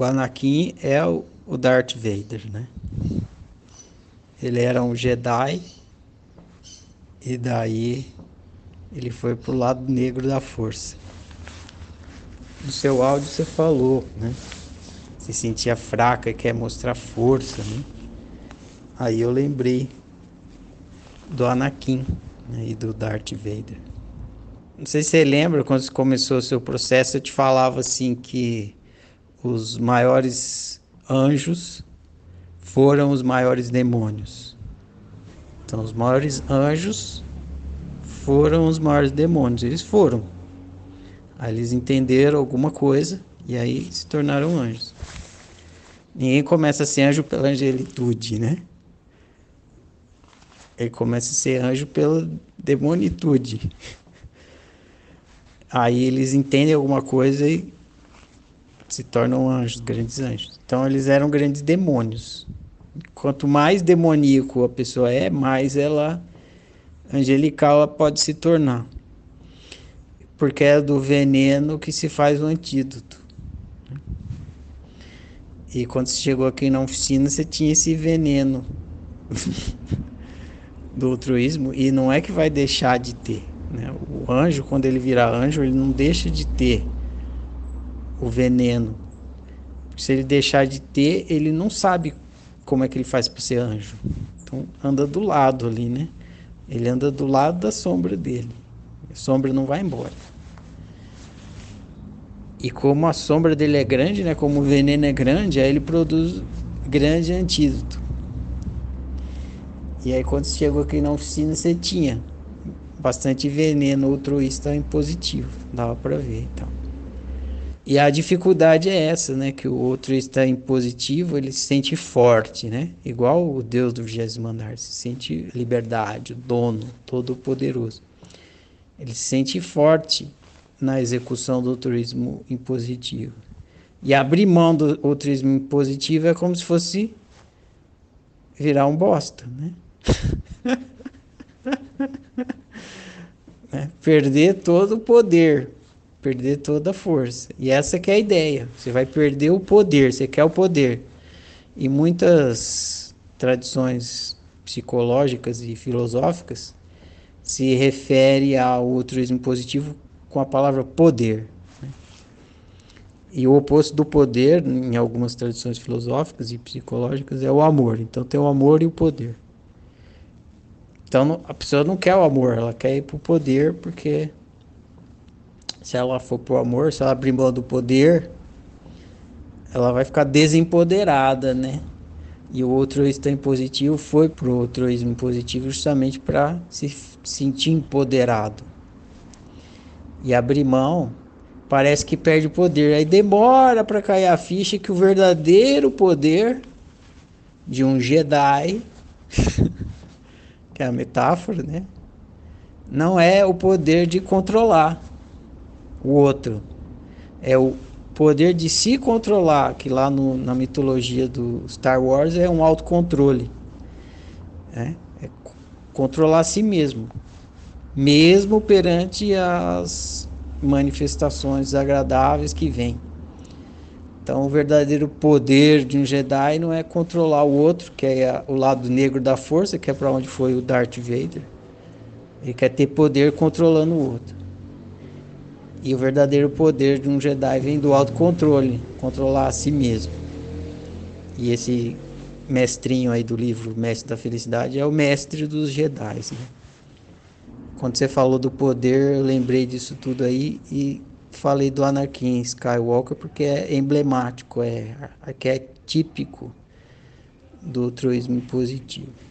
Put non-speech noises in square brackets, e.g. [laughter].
o Anakin é o, o Darth Vader, né? Ele era um Jedi e daí ele foi pro lado negro da força. No seu áudio você falou, né? Se sentia fraca e quer mostrar força, né? Aí eu lembrei do Anakin né? e do Darth Vader. Não sei se você lembra quando começou o seu processo, eu te falava assim que os maiores anjos foram os maiores demônios. Então, os maiores anjos foram os maiores demônios. Eles foram. Aí eles entenderam alguma coisa e aí se tornaram anjos. Ninguém começa a ser anjo pela angelitude, né? Ele começa a ser anjo pela demonitude. Aí eles entendem alguma coisa e se tornam anjos, grandes anjos. Então eles eram grandes demônios. Quanto mais demoníaco a pessoa é, mais ela angelical ela pode se tornar. Porque é do veneno que se faz o antídoto. E quando você chegou aqui na oficina, você tinha esse veneno [laughs] do altruísmo e não é que vai deixar de ter. Né? O anjo, quando ele virar anjo, ele não deixa de ter o veneno. Se ele deixar de ter, ele não sabe como é que ele faz para ser anjo. Então anda do lado ali, né? Ele anda do lado da sombra dele. A sombra não vai embora. E como a sombra dele é grande, né? Como o veneno é grande, aí ele produz grande antídoto. E aí quando você chegou aqui na oficina, você tinha bastante veneno altruísta em positivo. Dava para ver então. E a dificuldade é essa, né? Que o outro está em positivo, ele se sente forte, né? Igual o Deus do vigésimo andar, se sente liberdade, dono, todo poderoso. Ele se sente forte na execução do altruísmo impositivo. E abrir mão do altruísmo impositivo é como se fosse virar um bosta, né? [laughs] né? Perder todo o poder perder toda a força. E essa que é a ideia. Você vai perder o poder, você quer o poder. E muitas tradições psicológicas e filosóficas se refere ao altruísmo positivo com a palavra poder. Né? E o oposto do poder, em algumas tradições filosóficas e psicológicas, é o amor. Então tem o amor e o poder. Então a pessoa não quer o amor, ela quer ir para o poder porque se ela for pro amor, se ela abrir mão do poder, ela vai ficar desempoderada, né? E o outro está positivo foi pro altruísmo positivo justamente para se sentir empoderado. E abrir mão parece que perde o poder. Aí demora para cair a ficha que o verdadeiro poder de um Jedi, [laughs] que é a metáfora, né? Não é o poder de controlar, o outro é o poder de se controlar, que lá no, na mitologia do Star Wars é um autocontrole. Né? É controlar a si mesmo, mesmo perante as manifestações desagradáveis que vêm. Então, o verdadeiro poder de um Jedi não é controlar o outro, que é o lado negro da força, que é para onde foi o Darth Vader. Ele quer ter poder controlando o outro. E o verdadeiro poder de um Jedi vem do autocontrole, controlar a si mesmo. E esse mestrinho aí do livro Mestre da Felicidade é o mestre dos Jedi. Né? Quando você falou do poder, eu lembrei disso tudo aí e falei do Anakin Skywalker porque é emblemático, é, é, típico do altruísmo positivo.